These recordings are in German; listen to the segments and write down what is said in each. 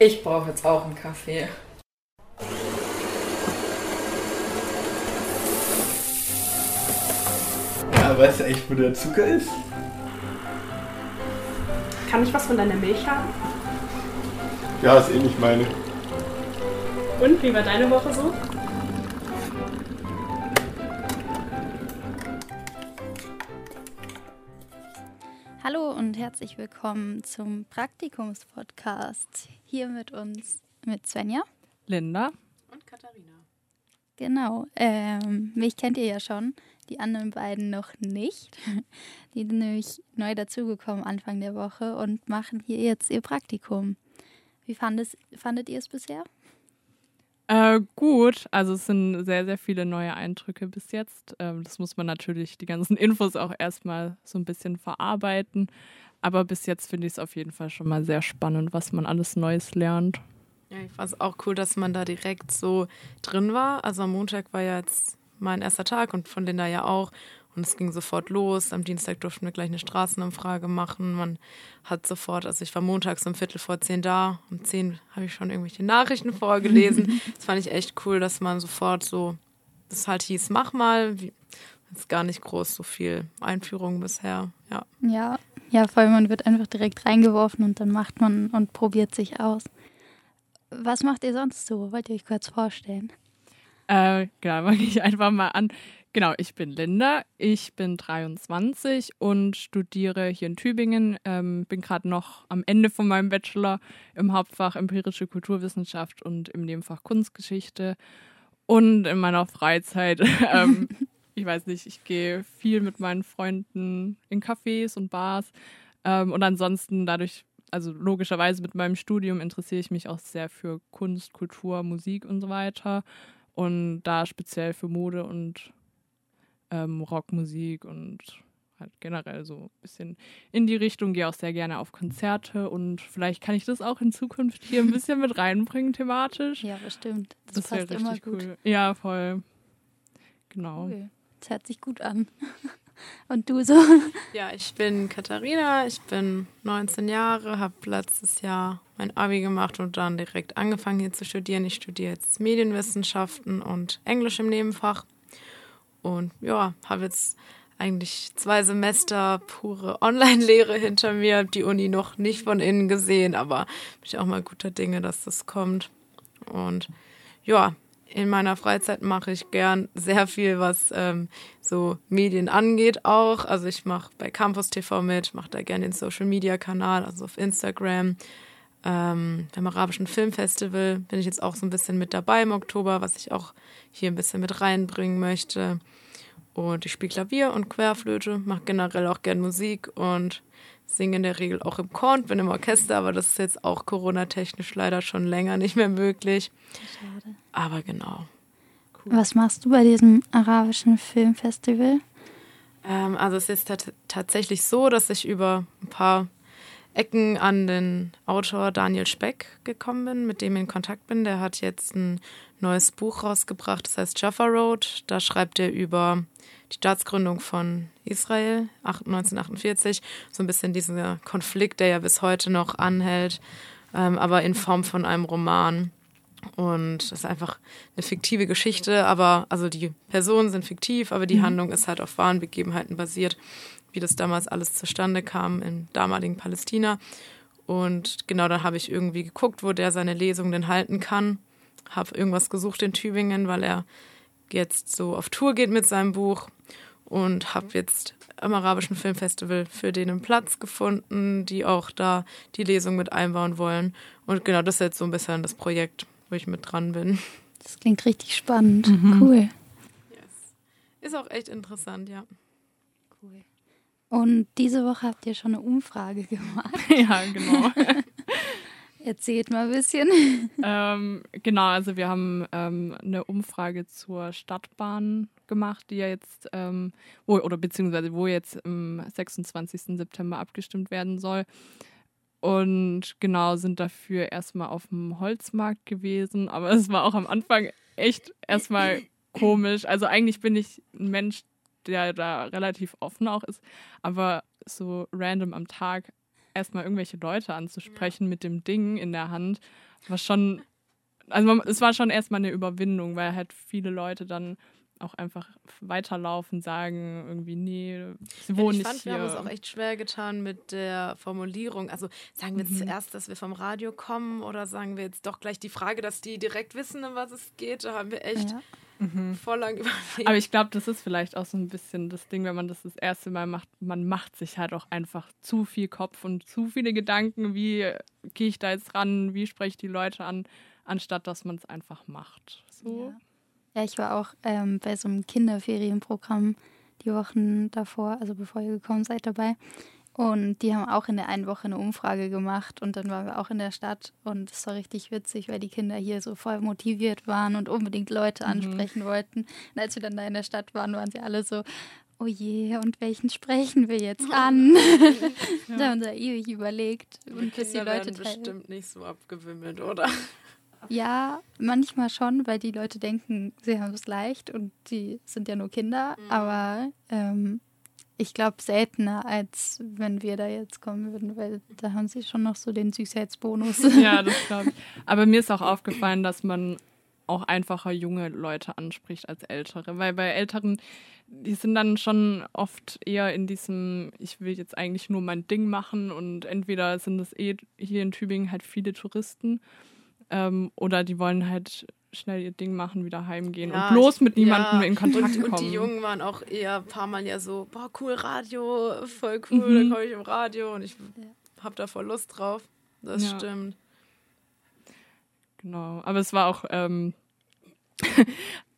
Ich brauche jetzt auch einen Kaffee. Ja, weißt du echt, wo der Zucker ist? Kann ich was von deiner Milch haben? Ja, ist eh nicht meine. Und wie war deine Woche so? Und herzlich willkommen zum Praktikumspodcast. Hier mit uns, mit Svenja. Linda. Und Katharina. Genau, ähm, mich kennt ihr ja schon, die anderen beiden noch nicht. Die sind nämlich neu dazugekommen Anfang der Woche und machen hier jetzt ihr Praktikum. Wie fandet, fandet ihr es bisher? Äh, gut, also es sind sehr, sehr viele neue Eindrücke bis jetzt. Ähm, das muss man natürlich, die ganzen Infos auch erstmal so ein bisschen verarbeiten. Aber bis jetzt finde ich es auf jeden Fall schon mal sehr spannend, was man alles Neues lernt. Ja, ich fand es auch cool, dass man da direkt so drin war. Also am Montag war ja jetzt mein erster Tag und von Linda ja auch. Und es ging sofort los. Am Dienstag durften wir gleich eine Straßenumfrage machen. Man hat sofort, also ich war montags um Viertel vor zehn da. Um zehn habe ich schon irgendwelche Nachrichten vorgelesen. das fand ich echt cool, dass man sofort so, das halt hieß, mach mal. Jetzt gar nicht groß so viel Einführung bisher, ja. Ja, ja, vor allem man wird einfach direkt reingeworfen und dann macht man und probiert sich aus. Was macht ihr sonst so? Wollt ihr euch kurz vorstellen? Äh, genau, fange ich einfach mal an. Genau, ich bin Linda, ich bin 23 und studiere hier in Tübingen. Ähm, bin gerade noch am Ende von meinem Bachelor im Hauptfach empirische Kulturwissenschaft und im Nebenfach Kunstgeschichte. Und in meiner Freizeit, ähm, ich weiß nicht, ich gehe viel mit meinen Freunden in Cafés und Bars. Ähm, und ansonsten dadurch, also logischerweise mit meinem Studium interessiere ich mich auch sehr für Kunst, Kultur, Musik und so weiter. Und da speziell für Mode und ähm, Rockmusik und halt generell so ein bisschen in die Richtung, gehe auch sehr gerne auf Konzerte und vielleicht kann ich das auch in Zukunft hier ein bisschen mit reinbringen thematisch. Ja, bestimmt. Das, das wäre richtig cool. Ja, voll. Genau. Cool. Das hört sich gut an. Und du so? Ja, ich bin Katharina, ich bin 19 Jahre, habe letztes Jahr mein Abi gemacht und dann direkt angefangen hier zu studieren. Ich studiere jetzt Medienwissenschaften und Englisch im Nebenfach. Und ja, habe jetzt eigentlich zwei Semester pure Online-Lehre hinter mir, die Uni noch nicht von innen gesehen, aber bin ich auch mal guter Dinge, dass das kommt. Und ja, in meiner Freizeit mache ich gern sehr viel, was ähm, so Medien angeht auch. Also ich mache bei Campus TV mit, mache da gerne den Social-Media-Kanal, also auf Instagram. Ähm, beim Arabischen Filmfestival bin ich jetzt auch so ein bisschen mit dabei im Oktober, was ich auch hier ein bisschen mit reinbringen möchte. Und ich spiele Klavier und Querflöte, mache generell auch gern Musik und singe in der Regel auch im Chor und bin im Orchester, aber das ist jetzt auch Corona-technisch leider schon länger nicht mehr möglich. Schade. Aber genau. Cool. Was machst du bei diesem arabischen Filmfestival? Ähm, also es ist tatsächlich so, dass ich über ein paar Ecken an den Autor Daniel Speck gekommen bin, mit dem ich in Kontakt bin. Der hat jetzt ein neues Buch rausgebracht, das heißt Jaffa Road. Da schreibt er über die Staatsgründung von Israel 1948, so ein bisschen dieser Konflikt, der ja bis heute noch anhält, ähm, aber in Form von einem Roman. Und das ist einfach eine fiktive Geschichte, aber also die Personen sind fiktiv, aber die mhm. Handlung ist halt auf wahren Begebenheiten basiert, wie das damals alles zustande kam im damaligen Palästina. Und genau da habe ich irgendwie geguckt, wo der seine Lesung denn halten kann. Habe irgendwas gesucht in Tübingen, weil er jetzt so auf Tour geht mit seinem Buch und habe jetzt am Arabischen Filmfestival für den einen Platz gefunden, die auch da die Lesung mit einbauen wollen. Und genau das ist jetzt so ein bisschen das Projekt, wo ich mit dran bin. Das klingt richtig spannend. Mhm. Cool. Yes. Ist auch echt interessant, ja. Cool. Und diese Woche habt ihr schon eine Umfrage gemacht. ja, genau. Erzählt mal ein bisschen. Ähm, genau, also wir haben ähm, eine Umfrage zur Stadtbahn gemacht, die ja jetzt, ähm, wo, oder beziehungsweise wo jetzt am 26. September abgestimmt werden soll. Und genau, sind dafür erstmal auf dem Holzmarkt gewesen, aber es war auch am Anfang echt erstmal komisch. Also eigentlich bin ich ein Mensch, der da relativ offen auch ist, aber so random am Tag erstmal irgendwelche Leute anzusprechen mit dem Ding in der Hand, war schon, also man, es war schon erstmal eine Überwindung, weil halt viele Leute dann auch einfach weiterlaufen, sagen irgendwie, nee, sie wohnen ich fand, nicht wir hier. haben uns auch echt schwer getan mit der Formulierung. Also sagen wir Mhm. zuerst, dass wir vom Radio kommen oder sagen wir jetzt doch gleich die Frage, dass die direkt wissen, um was es geht. Da haben wir echt Ja. voll lang überlegt. Aber ich glaube, das ist vielleicht auch so ein bisschen das Ding, wenn man das das erste Mal macht. Man macht sich halt auch einfach zu viel Kopf und zu viele Gedanken. Wie gehe ich da jetzt ran? Wie spreche ich die Leute an? Anstatt dass man es einfach macht. So. Ja. Ja, ich war auch ähm, bei so einem Kinderferienprogramm die Wochen davor, also bevor ihr gekommen seid, dabei. Und die haben auch in der einen Woche eine Umfrage gemacht und dann waren wir auch in der Stadt und es war richtig witzig, weil die Kinder hier so voll motiviert waren und unbedingt Leute ansprechen wollten. Und als wir dann da in der Stadt waren, waren sie alle so, oh je, und welchen sprechen wir jetzt an? da haben wir ewig überlegt und bis die Leute werden bestimmt nicht so abgewimmelt, oder? Ja, manchmal schon, weil die Leute denken, sie haben es leicht und die sind ja nur Kinder. Aber ähm, ich glaube seltener, als wenn wir da jetzt kommen würden, weil da haben sie schon noch so den Süßheitsbonus. Ja, das glaube ich. Aber mir ist auch aufgefallen, dass man auch einfacher junge Leute anspricht als ältere. Weil bei älteren, die sind dann schon oft eher in diesem, ich will jetzt eigentlich nur mein Ding machen und entweder sind es eh hier in Tübingen halt viele Touristen ähm, oder die wollen halt schnell ihr Ding machen, wieder heimgehen Ja, und bloß mit niemandem ja. in Kontakt und, kommen. Und die Jungen waren auch eher ein paar Mal ja so, boah, cool, Radio, voll cool, Mhm. da komme ich im Radio und ich hab da voll Lust drauf. Das Ja. stimmt. Genau, aber es war auch, ähm,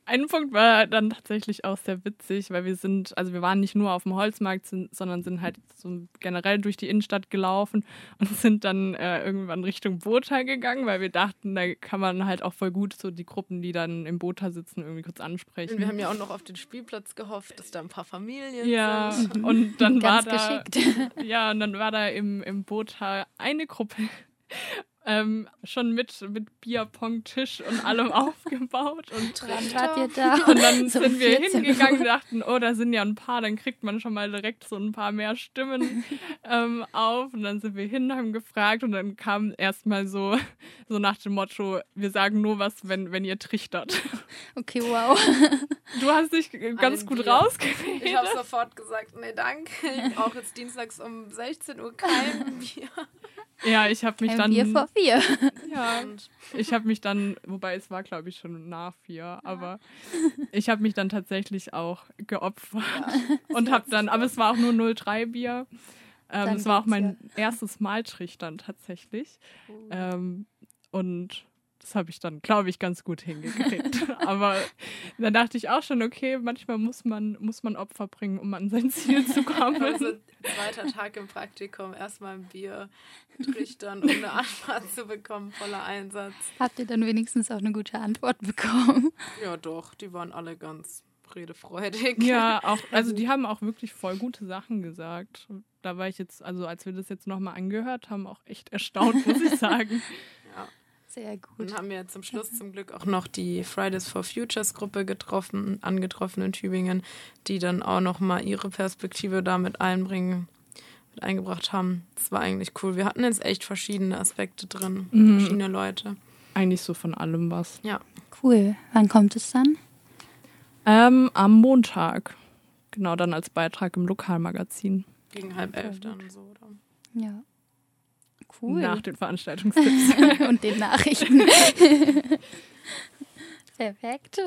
ein Punkt war dann tatsächlich auch sehr witzig, weil wir sind, also wir waren nicht nur auf dem Holzmarkt, sind, sondern sind halt so generell durch die Innenstadt gelaufen und sind dann äh, irgendwann Richtung Bota gegangen, weil wir dachten, da kann man halt auch voll gut so die Gruppen, die dann im Bota sitzen, irgendwie kurz ansprechen. Und wir haben ja auch noch auf den Spielplatz gehofft, dass da ein paar Familien ja, sind. und dann war da, geschickt. ja, und dann war da im, im Bota eine Gruppe ähm, schon mit, mit Bierpong-Tisch und allem aufgebaut und wart ihr da? Und dann So sind wir 14 hingegangen und dachten, oh, da sind ja ein paar, dann kriegt man schon mal direkt so ein paar mehr Stimmen ähm, auf. Und dann sind wir hin, haben gefragt und dann kam erstmal so, so nach dem Motto, wir sagen nur was, wenn, wenn ihr trichtert. Okay, wow. Du hast dich ganz Ein gut Bier. rausgewählt. Ich habe sofort gesagt, nee, danke. Ich brauche jetzt dienstags um 16 Uhr kein Bier. Ja, ich habe mich dann. Bier vor vier. ja, Und ich habe mich dann, wobei es war, glaube ich, schon nach vier, aber ich habe mich dann tatsächlich auch geopfert und habe dann, aber es war auch nur 03 Bier. Ähm, es war auch mein erstes Mal trichtern tatsächlich. Ähm, und das habe ich dann, glaube ich, ganz gut hingekriegt. aber dann dachte ich auch schon, okay, manchmal muss man, muss man Opfer bringen, um an sein Ziel zu kommen. also zweiter Tag im Praktikum, erstmal ein Bier trichtern, um eine Antwort zu bekommen, voller Einsatz. Habt ihr dann wenigstens auch eine gute Antwort bekommen? Ja, doch, die waren alle ganz redefreudig. Ja, auch, also die haben auch wirklich voll gute Sachen gesagt. Da war ich jetzt, also als wir das jetzt nochmal angehört haben, auch echt erstaunt, muss ich sagen. Sehr gut. Und haben wir zum Schluss zum Glück auch noch die Fridays for Futures Gruppe getroffen, angetroffen in Tübingen, die dann auch noch mal ihre Perspektive damit einbringen, mit eingebracht haben. Das war eigentlich cool. Wir hatten jetzt echt verschiedene Aspekte drin, Mhm. verschiedene Leute. Eigentlich so von allem was. Ja, Cool. Wann kommt es dann? Ähm, am Montag. Genau, dann als Beitrag im Lokalmagazin. gegen halb elf dann so. Oder? Ja. Cool. Nach den Veranstaltungstipps. und den Nachrichten. Perfekt.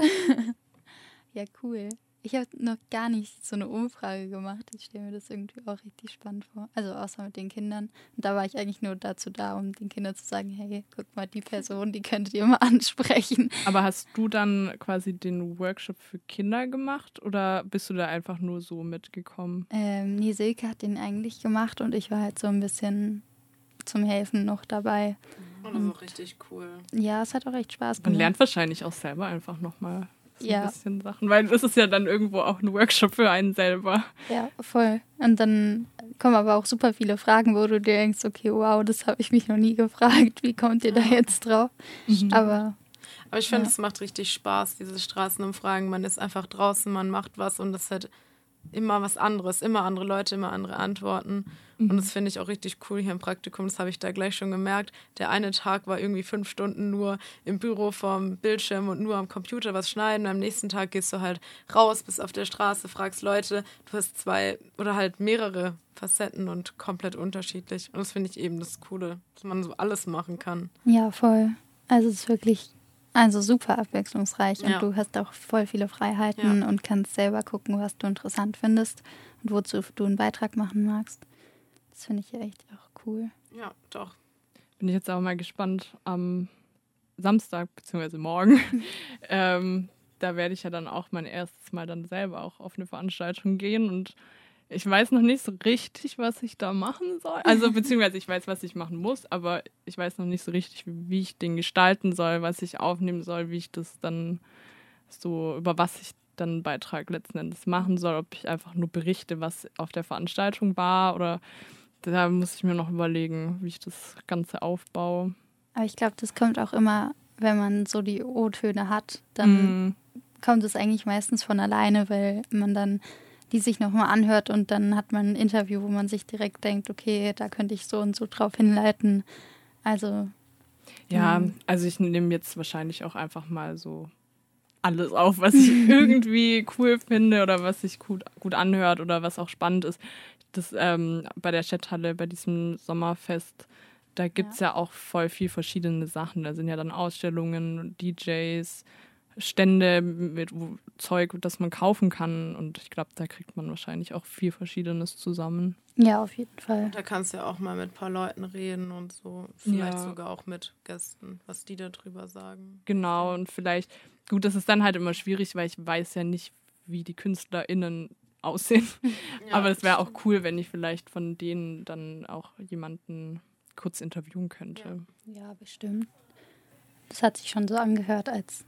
ja, cool. Ich habe noch gar nicht so eine Umfrage gemacht. Ich stelle mir das irgendwie auch richtig spannend vor. Also außer mit den Kindern. Und da war ich eigentlich nur dazu da, um den Kindern zu sagen, hey, guck mal, die Person, die könntet ihr mal ansprechen. Aber hast du dann quasi den Workshop für Kinder gemacht oder bist du da einfach nur so mitgekommen? Ähm, nee, Silke hat den eigentlich gemacht und ich war halt so ein bisschen zum Helfen noch dabei. Und das ist auch richtig cool. Ja, es hat auch echt Spaß Man gemacht. lernt wahrscheinlich auch selber einfach nochmal so Ja. ein bisschen Sachen, weil es ist ja dann irgendwo auch ein Workshop für einen selber. Ja, voll. Und dann kommen aber auch super viele Fragen, wo du dir denkst, okay, wow, das habe ich mich noch nie gefragt. Wie kommt ihr da jetzt drauf? Aber Aber ich finde, Ja. es macht richtig Spaß, diese Straßenumfragen. Man ist einfach draußen, man macht was und es hat immer was anderes, immer andere Leute, immer andere Antworten. Und das finde ich auch richtig cool hier im Praktikum. Das habe ich da gleich schon gemerkt. Der eine Tag war irgendwie fünf Stunden nur im Büro vorm Bildschirm und nur am Computer was schneiden. Am nächsten Tag gehst du halt raus, bist auf der Straße, fragst Leute. Du hast zwei oder halt mehrere Facetten und komplett unterschiedlich. Und das finde ich eben das Coole, dass man so alles machen kann. Ja, voll. Also es ist wirklich also super abwechslungsreich Ja. und du hast auch voll viele Freiheiten Ja. und kannst selber gucken, was du interessant findest und wozu du einen Beitrag machen magst. Das finde ich ja echt auch cool. Ja, doch. Bin ich jetzt auch mal gespannt am Samstag bzw. morgen. ähm, da werde ich ja dann auch mein erstes Mal dann selber auch auf eine Veranstaltung gehen und ich weiß noch nicht so richtig, was ich da machen soll. Also beziehungsweise ich weiß, was ich machen muss, aber ich weiß noch nicht so richtig, wie, wie ich den gestalten soll, was ich aufnehmen soll, wie ich das dann so, über was ich dann einen Beitrag letzten Endes machen soll, ob ich einfach nur berichte, was auf der Veranstaltung war oder da muss ich mir noch überlegen, wie ich das Ganze aufbaue. Aber ich glaube, das kommt auch immer, wenn man so die O-Töne hat, dann Mm, kommt es eigentlich meistens von alleine, weil man dann die sich nochmal anhört und dann hat man ein Interview, wo man sich direkt denkt, okay, da könnte ich so und so drauf hinleiten. Also, ja, Mhm. also ich nehme jetzt wahrscheinlich auch einfach mal so alles auf, was ich irgendwie cool finde oder was sich gut, gut anhört oder was auch spannend ist. Das ähm, bei der Chathalle, bei diesem Sommerfest, da gibt es ja. auch voll viel verschiedene Sachen. Da sind ja dann Ausstellungen, DJs, Stände mit Zeug, das man kaufen kann. Und ich glaube, da kriegt man wahrscheinlich auch viel Verschiedenes zusammen. ja, auf jeden Fall. Da kannst du ja auch mal mit ein paar Leuten reden und so. Vielleicht Ja. sogar auch mit Gästen, was die darüber sagen. Genau, und vielleicht, gut, das ist dann halt immer schwierig, weil ich weiß ja nicht, wie die KünstlerInnen aussehen. Ja, Aber es wäre auch cool, wenn ich vielleicht von denen dann auch jemanden kurz interviewen könnte. Ja, bestimmt. Das hat sich schon so angehört, als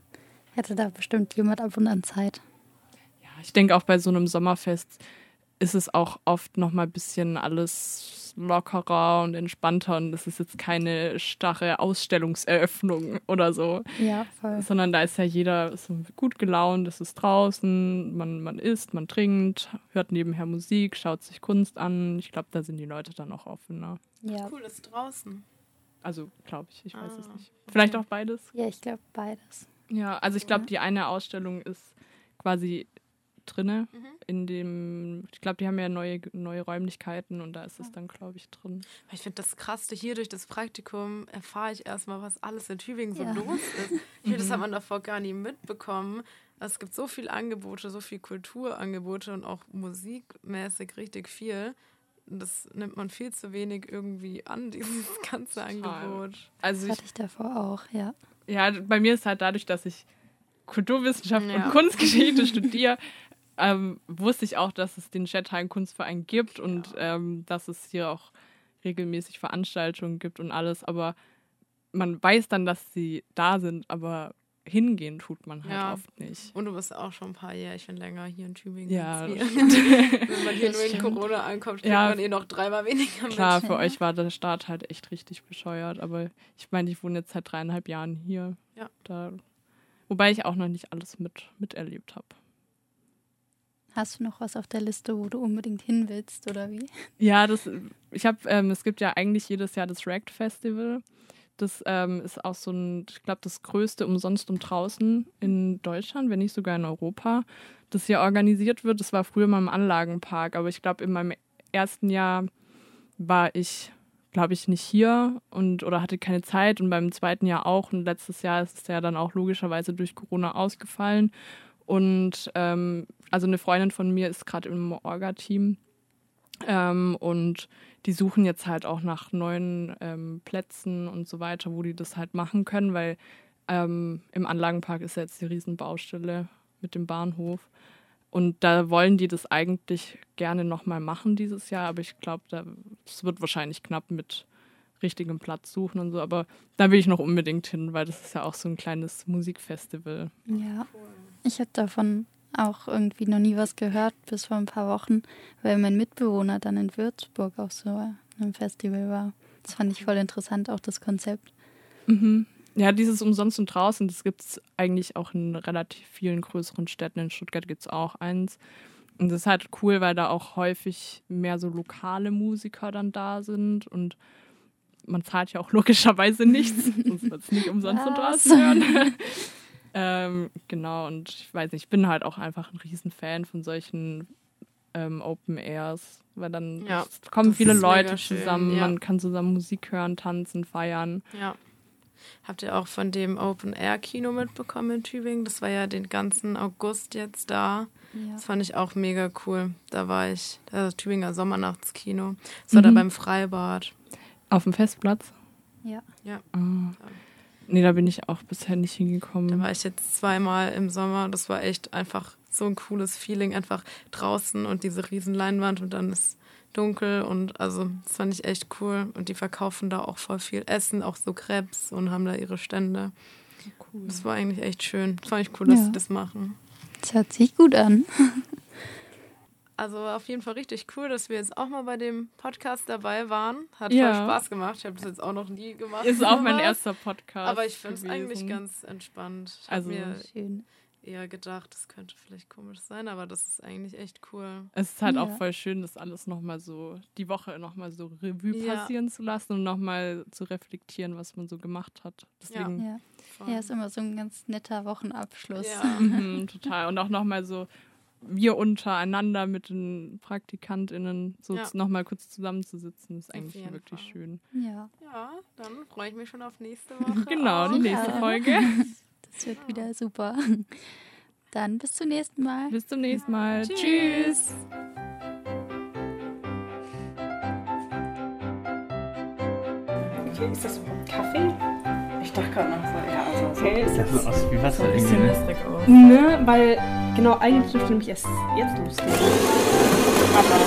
hätte da bestimmt jemand ab und an Zeit. Ja, ich denke auch bei so einem Sommerfest ist es auch oft noch mal ein bisschen alles lockerer und entspannter und es ist jetzt keine starre Ausstellungseröffnung oder so, Ja, voll. sondern da ist ja jeder so gut gelaunt, es ist draußen, man, man isst, man trinkt, hört nebenher Musik, schaut sich Kunst an. Ich glaube, da sind die Leute dann auch offener. Ja, Cool, das ist draußen. Also glaube ich, ich weiß es Ah, nicht. Vielleicht auch beides. ja ich glaube beides. Ja, also ich glaube, die eine Ausstellung ist quasi drinne Mhm. in dem, ich glaube, die haben ja neue, neue Räumlichkeiten und da ist es dann, glaube ich, drin. Ich finde das Krasse, hier durch das Praktikum erfahre ich erstmal, was alles in Tübingen so Ja. los ist. Ich finde, das hat man davor gar nie mitbekommen. Es gibt so viele Angebote, so viel Kulturangebote und auch musikmäßig richtig viel. Das nimmt man viel zu wenig irgendwie an, dieses ganze Angebot. Also ich, Hatte ich davor auch, ja. ja, bei mir ist halt dadurch, dass ich Kulturwissenschaft Ja. und Kunstgeschichte studiere, ähm, wusste ich auch, dass es den Chatheim Kunstverein gibt und ähm, dass es hier auch regelmäßig Veranstaltungen gibt und alles, aber man weiß dann, dass sie da sind, aber hingehen tut man halt Ja. oft nicht. Und du bist auch schon ein paar Jährchen länger hier in Tübingen. Ja, als wir. das Wenn man hier Das nur in. Corona ankommt, kriegt Ja. man eh noch dreimal weniger Klar, mit. für euch war der Start halt echt richtig bescheuert, aber ich meine, ich wohne jetzt seit dreieinhalb Jahren hier. Ja. Da, wobei ich auch noch nicht alles mit, miterlebt habe. Hast du noch was auf der Liste, wo du unbedingt hin willst oder wie? Ja, das, ich habe, ähm, es gibt ja eigentlich jedes Jahr das Racked Festival. Das ähm, ist auch so ein, ich glaube, das größte umsonst und draußen in Deutschland, wenn nicht sogar in Europa, das hier organisiert wird. Das war früher mal im Anlagenpark, aber ich glaube, in meinem ersten Jahr war ich, glaube ich, nicht hier und oder hatte keine Zeit und beim zweiten Jahr auch. Und letztes Jahr ist es ja dann auch logischerweise durch Corona ausgefallen. Und ähm, also eine Freundin von mir ist gerade im Orga-Team ähm, und die suchen jetzt halt auch nach neuen ähm, Plätzen und so weiter, wo die das halt machen können, weil ähm, im Anlagenpark ist ja jetzt die Riesenbaustelle mit dem Bahnhof. Und da wollen die das eigentlich gerne nochmal machen dieses Jahr, aber ich glaube, es wird wahrscheinlich knapp mit richtigem Platz suchen und so. Aber da will ich noch unbedingt hin, weil das ist ja auch so ein kleines Musikfestival. Ja. Ich habe davon auch irgendwie noch nie was gehört, bis vor ein paar Wochen, weil mein Mitbewohner dann in Würzburg auf so einem Festival war. Das fand ich voll interessant, auch das Konzept. Mhm. Ja, dieses Umsonst und draußen, das gibt es eigentlich auch in relativ vielen größeren Städten. In Stuttgart gibt es auch eins. Und das ist halt cool, weil da auch häufig mehr so lokale Musiker dann da sind und man zahlt ja auch logischerweise nichts, sonst wird es nicht umsonst und was hören. ähm, genau, und ich weiß nicht, ich bin halt auch einfach ein Riesenfan von solchen ähm, Open Airs, weil dann Ja, kommen viele Leute schön, zusammen, ja. man kann zusammen Musik hören, tanzen, feiern. Ja. Habt ihr auch von dem Open Air Kino mitbekommen in Tübingen? Das war ja den ganzen August jetzt da. Ja. Das fand ich auch mega cool. Da war ich, das Tübinger Sommernachtskino. Das war da Mhm. beim Freibad. Auf dem Festplatz? Ja. Ja. Ah. Nee, da bin ich auch bisher nicht Da hingekommen. war ich jetzt zweimal im Sommer. Das war echt einfach so ein cooles Feeling. Einfach draußen und diese riesen Leinwand und dann ist dunkel und also das fand ich echt cool. Und die verkaufen da auch voll viel Essen, auch so Krebs und haben da ihre Stände. Das war eigentlich echt schön. Das fand ich cool, dass Ja. sie das machen. Das hört sich gut an. Also auf jeden Fall richtig cool, dass wir jetzt auch mal bei dem Podcast dabei waren. Hat Ja. voll Spaß gemacht. Ich habe das jetzt auch noch nie gemacht. Ist auch mein erster Podcast. Aber ich finde es eigentlich ganz entspannt. Ich Also- habe mir Schön. eher gedacht, das könnte vielleicht komisch sein, aber das ist eigentlich echt cool. Es ist halt Ja. auch voll schön, das alles nochmal so, die Woche nochmal so Revue Ja. passieren zu lassen und nochmal zu reflektieren, was man so gemacht hat. Deswegen, Ja. Ja, ist immer so ein ganz netter Wochenabschluss. Ja. mhm, total. Und auch nochmal so, wir untereinander mit den PraktikantInnen so Ja. nochmal kurz zusammenzusitzen, ist eigentlich wirklich Fall. schön. Ja, Ja, dann freue ich mich schon auf nächste Woche. Genau, die nächste Ja. Folge. das wird wieder super. Dann bis zum nächsten Mal. Bis zum nächsten Mal. Tschüss. Tschüss. Okay, ist das Kaffee? Ich dachte gerade noch so, ja, also so. Okay, ist Das sieht aus wie Wasser ein irgendwie. bisschen ne? wässrig aus. Ne, weil genau eigentlich dürfte nämlich erst jetzt losgehen. Aber